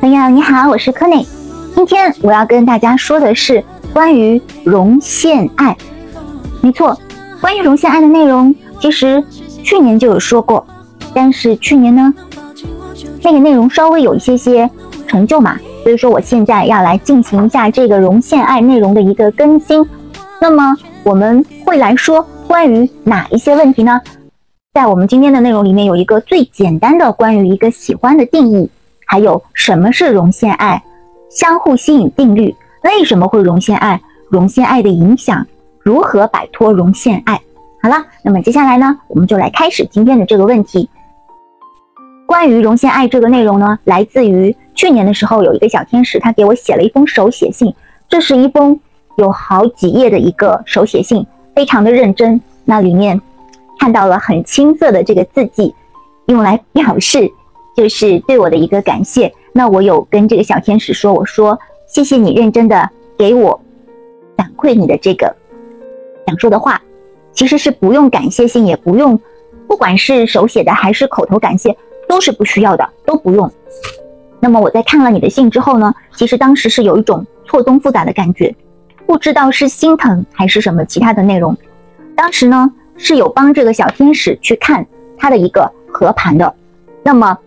朋友你好，我是柯内。今天我要跟大家说的是关于容陷爱。没错，关于容陷爱的内容，其实去年就有说过，但是去年呢，那个内容稍微有一些些成就嘛，所以说我现在要来进行一下这个容陷爱内容的一个更新。那么我们会来说关于哪一些问题呢？在我们今天的内容里面有一个最简单的关于一个喜欢的定义，还有什么是容陷爱，相互吸引定律，为什么会容陷爱，容陷爱的影响，如何摆脱容陷爱。好了，那么接下来呢，我们就来开始今天的这个问题。关于容陷爱这个内容呢，来自于去年的时候有一个小天使，他给我写了一封手写信，这是一封有好几页的一个手写信，非常的认真，那里面。看到了很青涩的这个字迹，用来表示就是对我的一个感谢。那我有跟这个小天使说，我说谢谢你认真的给我反馈你的这个想说的话，其实是不用感谢信，也不用，不管是手写的还是口头感谢，都是不需要的，都不用。那么我在看了你的信之后呢，其实当时是有一种错综复杂的感觉，不知道是心疼还是什么其他的内容。当时呢。是有帮这个小天使去看他的一个合盘的，那么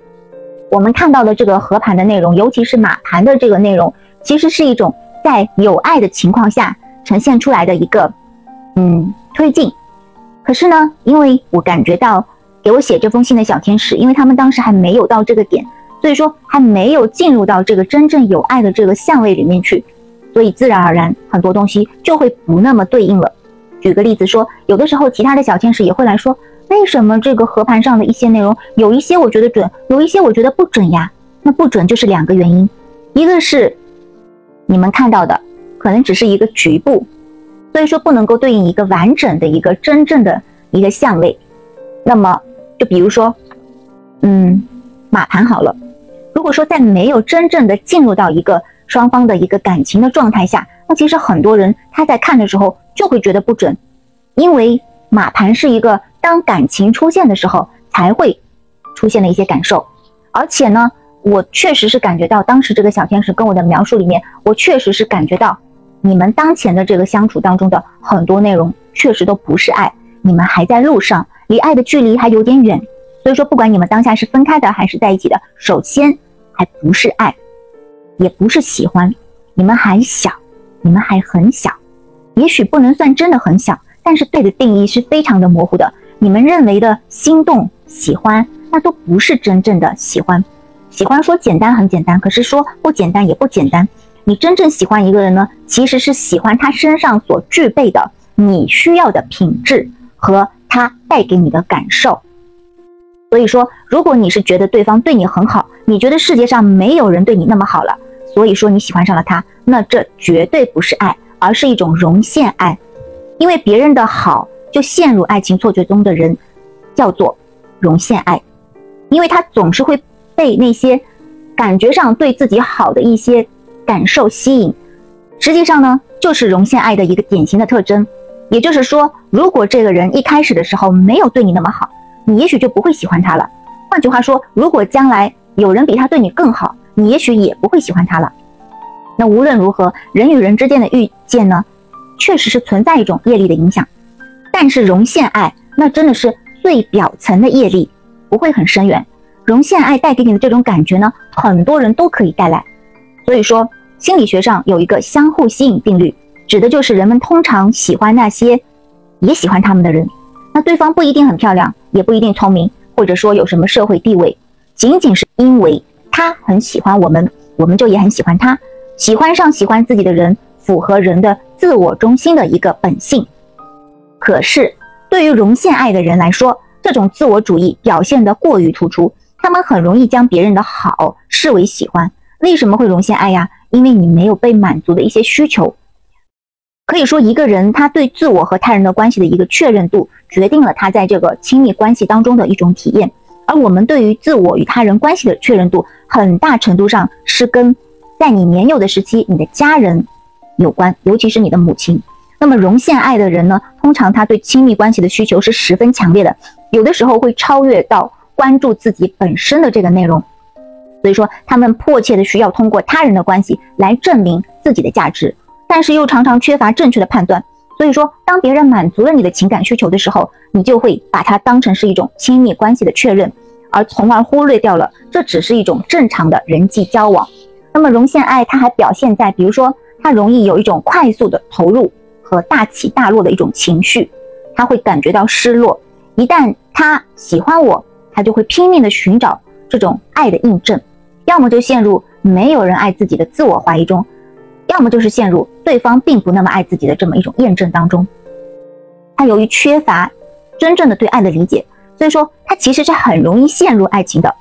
我们看到的这个合盘的内容，尤其是马盘的这个内容，其实是一种在有爱的情况下呈现出来的一个嗯推进。可是呢，因为我感觉到给我写这封信的小天使，因为他们当时还没有到这个点，所以说还没有进入到这个真正有爱的这个相位里面去，所以自然而然很多东西就会不那么对应了。举个例子说，有的时候其他的小天使也会来说，为什么这个合盘上的一些内容有一些我觉得准，有一些我觉得不准呀？那不准就是两个原因，一个是你们看到的可能只是一个局部，所以说不能够对应一个完整的一个真正的一个相位。那么就比如说，嗯，马盘好了，如果说在没有真正的进入到一个双方的一个感情的状态下，那其实很多人他在看的时候。就会觉得不准，因为马盘是一个当感情出现的时候才会出现的一些感受，而且呢，我确实是感觉到当时这个小天使跟我的描述里面，我确实是感觉到你们当前的这个相处当中的很多内容确实都不是爱，你们还在路上，离爱的距离还有点远，所以说不管你们当下是分开的还是在一起的，首先还不是爱，也不是喜欢，你们还小，你们还很小。也许不能算真的很小，但是对的定义是非常的模糊的。你们认为的心动、喜欢，那都不是真正的喜欢。喜欢说简单很简单，可是说不简单也不简单。你真正喜欢一个人呢，其实是喜欢他身上所具备的你需要的品质和他带给你的感受。所以说，如果你是觉得对方对你很好，你觉得世界上没有人对你那么好了，所以说你喜欢上了他，那这绝对不是爱。而是一种容陷爱，因为别人的好就陷入爱情错觉中的人，叫做容陷爱，因为他总是会被那些感觉上对自己好的一些感受吸引，实际上呢，就是容陷爱的一个典型的特征。也就是说，如果这个人一开始的时候没有对你那么好，你也许就不会喜欢他了。换句话说，如果将来有人比他对你更好，你也许也不会喜欢他了。那无论如何，人与人之间的遇见呢，确实是存在一种业力的影响。但是容陷爱，那真的是最表层的业力，不会很深远。容陷爱带给你的这种感觉呢，很多人都可以带来。所以说，心理学上有一个相互吸引定律，指的就是人们通常喜欢那些也喜欢他们的人。那对方不一定很漂亮，也不一定聪明，或者说有什么社会地位，仅仅是因为他很喜欢我们，我们就也很喜欢他。喜欢上喜欢自己的人，符合人的自我中心的一个本性。可是，对于容陷爱的人来说，这种自我主义表现得过于突出，他们很容易将别人的好视为喜欢。为什么会容陷爱呀？因为你没有被满足的一些需求。可以说，一个人他对自我和他人的关系的一个确认度，决定了他在这个亲密关系当中的一种体验。而我们对于自我与他人关系的确认度，很大程度上是跟。在你年幼的时期，你的家人有关，尤其是你的母亲。那么容陷爱的人呢，通常他对亲密关系的需求是十分强烈的，有的时候会超越到关注自己本身的这个内容。所以说他们迫切的需要通过他人的关系来证明自己的价值，但是又常常缺乏正确的判断。所以说，当别人满足了你的情感需求的时候，你就会把它当成是一种亲密关系的确认，而从而忽略掉了这只是一种正常的人际交往。那么容陷爱，它还表现在，比如说，他容易有一种快速的投入和大起大落的一种情绪，他会感觉到失落。一旦他喜欢我，他就会拼命的寻找这种爱的印证，要么就陷入没有人爱自己的自我怀疑中，要么就是陷入对方并不那么爱自己的这么一种验证当中。他由于缺乏真正的对爱的理解，所以说他其实是很容易陷入爱情的，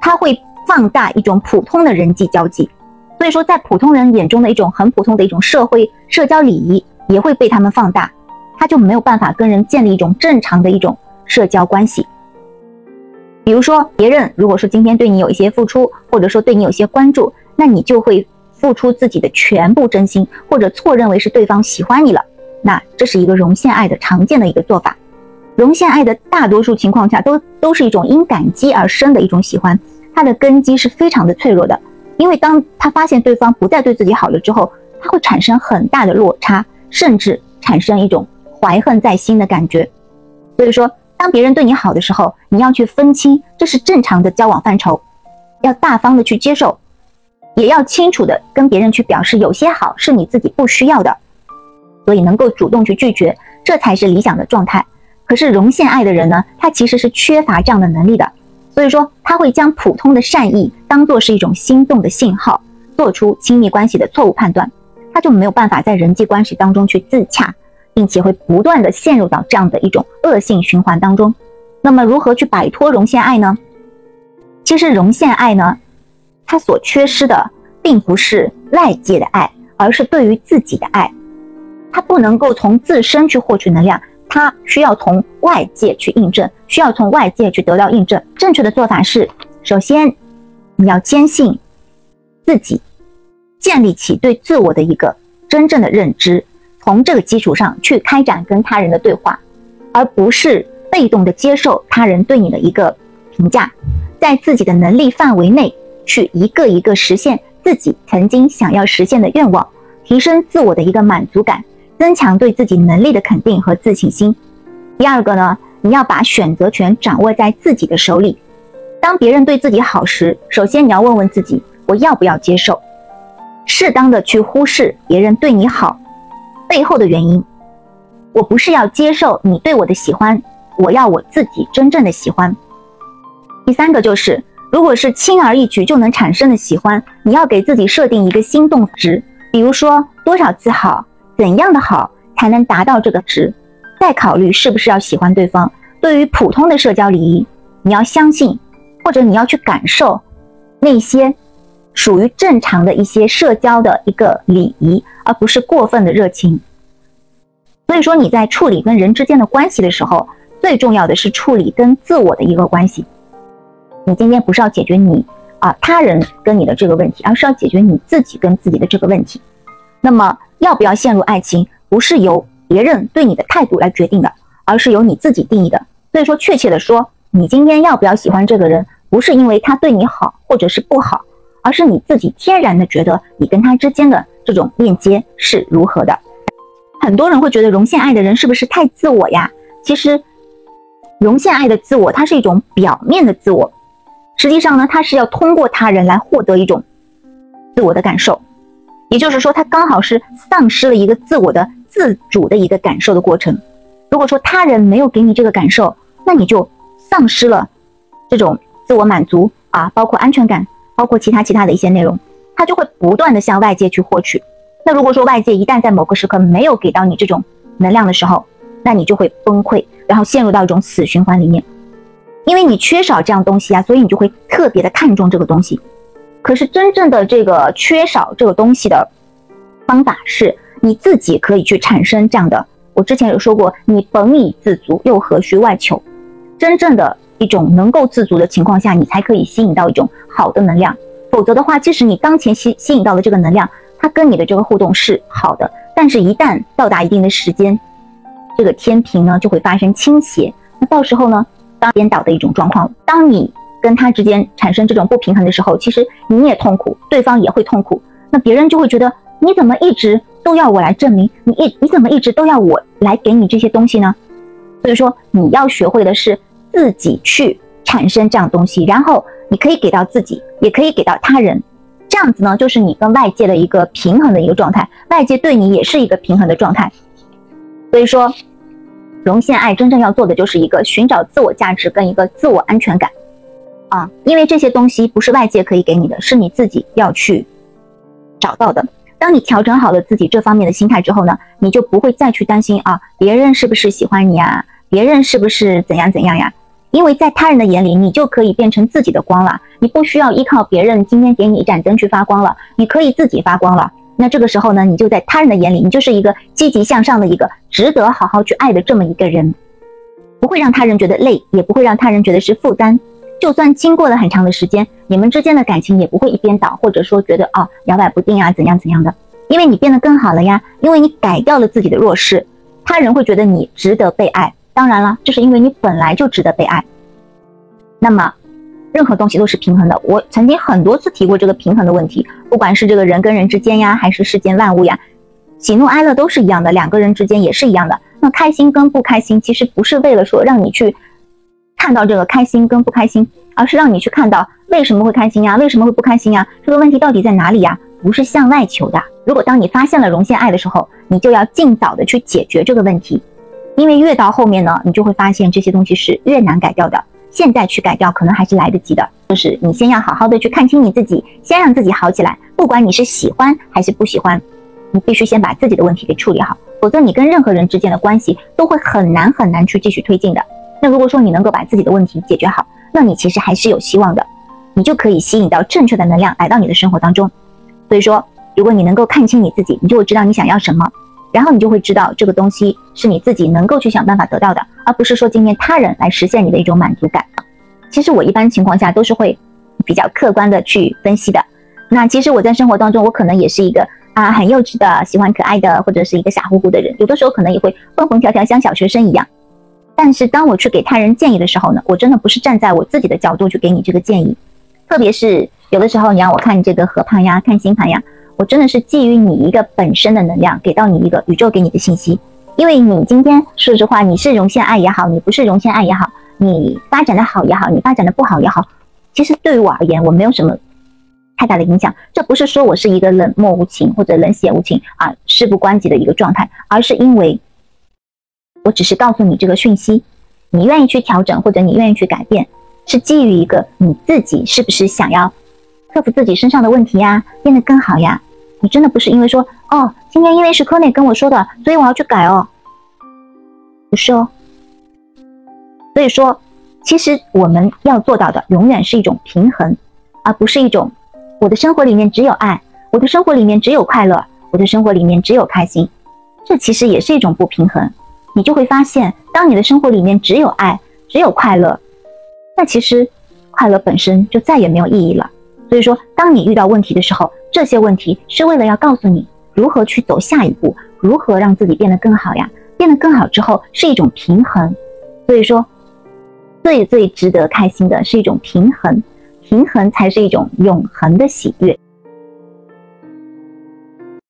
他会。放大一种普通的人际交际，所以说在普通人眼中的一种很普通的一种社会社交礼仪也会被他们放大，他就没有办法跟人建立一种正常的一种社交关系。比如说别人如果说今天对你有一些付出，或者说对你有些关注，那你就会付出自己的全部真心，或者错认为是对方喜欢你了，那这是一个容陷爱的常见的一个做法。容陷爱的大多数情况下都都是一种因感激而生的一种喜欢。它的根基是非常的脆弱的，因为当他发现对方不再对自己好了之后，他会产生很大的落差，甚至产生一种怀恨在心的感觉。所以说，当别人对你好的时候，你要去分清这是正常的交往范畴，要大方的去接受，也要清楚的跟别人去表示有些好是你自己不需要的，所以能够主动去拒绝，这才是理想的状态。可是容陷爱的人呢，他其实是缺乏这样的能力的。所以说，他会将普通的善意当做是一种心动的信号，做出亲密关系的错误判断，他就没有办法在人际关系当中去自洽，并且会不断的陷入到这样的一种恶性循环当中。那么，如何去摆脱容陷爱呢？其实，容陷爱呢，它所缺失的并不是外界的爱，而是对于自己的爱，它不能够从自身去获取能量。他需要从外界去印证，需要从外界去得到印证。正确的做法是，首先你要坚信自己，建立起对自我的一个真正的认知，从这个基础上去开展跟他人的对话，而不是被动的接受他人对你的一个评价，在自己的能力范围内去一个一个实现自己曾经想要实现的愿望，提升自我的一个满足感。增强对自己能力的肯定和自信心。第二个呢，你要把选择权掌握在自己的手里。当别人对自己好时，首先你要问问自己，我要不要接受？适当的去忽视别人对你好背后的原因。我不是要接受你对我的喜欢，我要我自己真正的喜欢。第三个就是，如果是轻而易举就能产生的喜欢，你要给自己设定一个心动值，比如说多少次好。怎样的好才能达到这个值？再考虑是不是要喜欢对方。对于普通的社交礼仪，你要相信，或者你要去感受那些属于正常的一些社交的一个礼仪，而不是过分的热情。所以说你在处理跟人之间的关系的时候，最重要的是处理跟自我的一个关系。你今天不是要解决你啊他人跟你的这个问题，而是要解决你自己跟自己的这个问题。那么。要不要陷入爱情，不是由别人对你的态度来决定的，而是由你自己定义的。所以说，确切的说，你今天要不要喜欢这个人，不是因为他对你好或者是不好，而是你自己天然的觉得你跟他之间的这种链接是如何的。很多人会觉得容陷爱的人是不是太自我呀？其实，容陷爱的自我，它是一种表面的自我，实际上呢，它是要通过他人来获得一种自我的感受。也就是说，他刚好是丧失了一个自我的自主的一个感受的过程。如果说他人没有给你这个感受，那你就丧失了这种自我满足啊，包括安全感，包括其他其他的一些内容，它就会不断的向外界去获取。那如果说外界一旦在某个时刻没有给到你这种能量的时候，那你就会崩溃，然后陷入到一种死循环里面，因为你缺少这样东西啊，所以你就会特别的看重这个东西。可是真正的这个缺少这个东西的方法是，你自己可以去产生这样的。我之前有说过，你本已自足，又何须外求？真正的一种能够自足的情况下，你才可以吸引到一种好的能量。否则的话，即使你当前吸吸引到的这个能量，它跟你的这个互动是好的，但是一旦到达一定的时间，这个天平呢就会发生倾斜。那到时候呢，当颠倒的一种状况，当你跟他之间产生这种不平衡的时候，其实你也痛苦，对方也会痛苦。那别人就会觉得你怎么一直都要我来证明，你一你怎么一直都要我来给你这些东西呢？所以说你要学会的是自己去产生这样东西，然后你可以给到自己，也可以给到他人。这样子呢，就是你跟外界的一个平衡的一个状态，外界对你也是一个平衡的状态。所以说，容现爱真正要做的就是一个寻找自我价值跟一个自我安全感啊，因为这些东西不是外界可以给你的，是你自己要去。找到的。当你调整好了自己这方面的心态之后呢，你就不会再去担心啊，别人是不是喜欢你呀？别人是不是怎样怎样呀？因为在他人的眼里，你就可以变成自己的光了，你不需要依靠别人今天给你一盏灯去发光了，你可以自己发光了。那这个时候呢，你就在他人的眼里，你就是一个积极向上的一个值得好好去爱的这么一个人，不会让他人觉得累，也不会让他人觉得是负担。就算经过了很长的时间，你们之间的感情也不会一边倒，或者说觉得哦摇摆不定啊，怎样怎样的，因为你变得更好了呀，因为你改掉了自己的弱势，他人会觉得你值得被爱。当然了，这是因为你本来就值得被爱。那么，任何东西都是平衡的。我曾经很多次提过这个平衡的问题，不管是这个人跟人之间呀，还是世间万物呀，喜怒哀乐都是一样的，两个人之间也是一样的。那开心跟不开心，其实不是为了说让你去。看到这个开心跟不开心，而是让你去看到为什么会开心呀？为什么会不开心呀？这个问题到底在哪里呀？不是向外求的。如果当你发现了容现爱的时候，你就要尽早的去解决这个问题，因为越到后面呢，你就会发现这些东西是越难改掉的。现在去改掉可能还是来得及的，就是你先要好好的去看清你自己，先让自己好起来。不管你是喜欢还是不喜欢，你必须先把自己的问题给处理好，否则你跟任何人之间的关系都会很难很难去继续推进的。那如果说你能够把自己的问题解决好，那你其实还是有希望的，你就可以吸引到正确的能量来到你的生活当中。所以说，如果你能够看清你自己，你就会知道你想要什么，然后你就会知道这个东西是你自己能够去想办法得到的，而不是说今天他人来实现你的一种满足感。其实我一般情况下都是会比较客观的去分析的。那其实我在生活当中，我可能也是一个啊很幼稚的、喜欢可爱的，或者是一个傻乎乎的人，有的时候可能也会蹦蹦跳跳，像小学生一样。但是当我去给他人建议的时候呢，我真的不是站在我自己的角度去给你这个建议，特别是有的时候你让我看这个合盘呀、看星盘呀，我真的是基于你一个本身的能量，给到你一个宇宙给你的信息。因为你今天说实话，你是容现爱也好，你不是容现爱也好，你发展的好也好，你发展的不好也好，其实对于我而言，我没有什么太大的影响。这不是说我是一个冷漠无情或者冷血无情啊、事不关己的一个状态，而是因为。我只是告诉你这个讯息，你愿意去调整或者你愿意去改变，是基于一个你自己是不是想要克服自己身上的问题呀，变得更好呀？你真的不是因为说哦，今天因为是科内跟我说的，所以我要去改哦，不是哦。所以说，其实我们要做到的永远是一种平衡，而不是一种我的生活里面只有爱，我的生活里面只有快乐，我的生活里面只有开心，这其实也是一种不平衡。你就会发现，当你的生活里面只有爱，只有快乐，那其实快乐本身就再也没有意义了。所以说，当你遇到问题的时候，这些问题是为了要告诉你如何去走下一步，如何让自己变得更好呀。变得更好之后是一种平衡。所以说，最最值得开心的是一种平衡，平衡才是一种永恒的喜悦。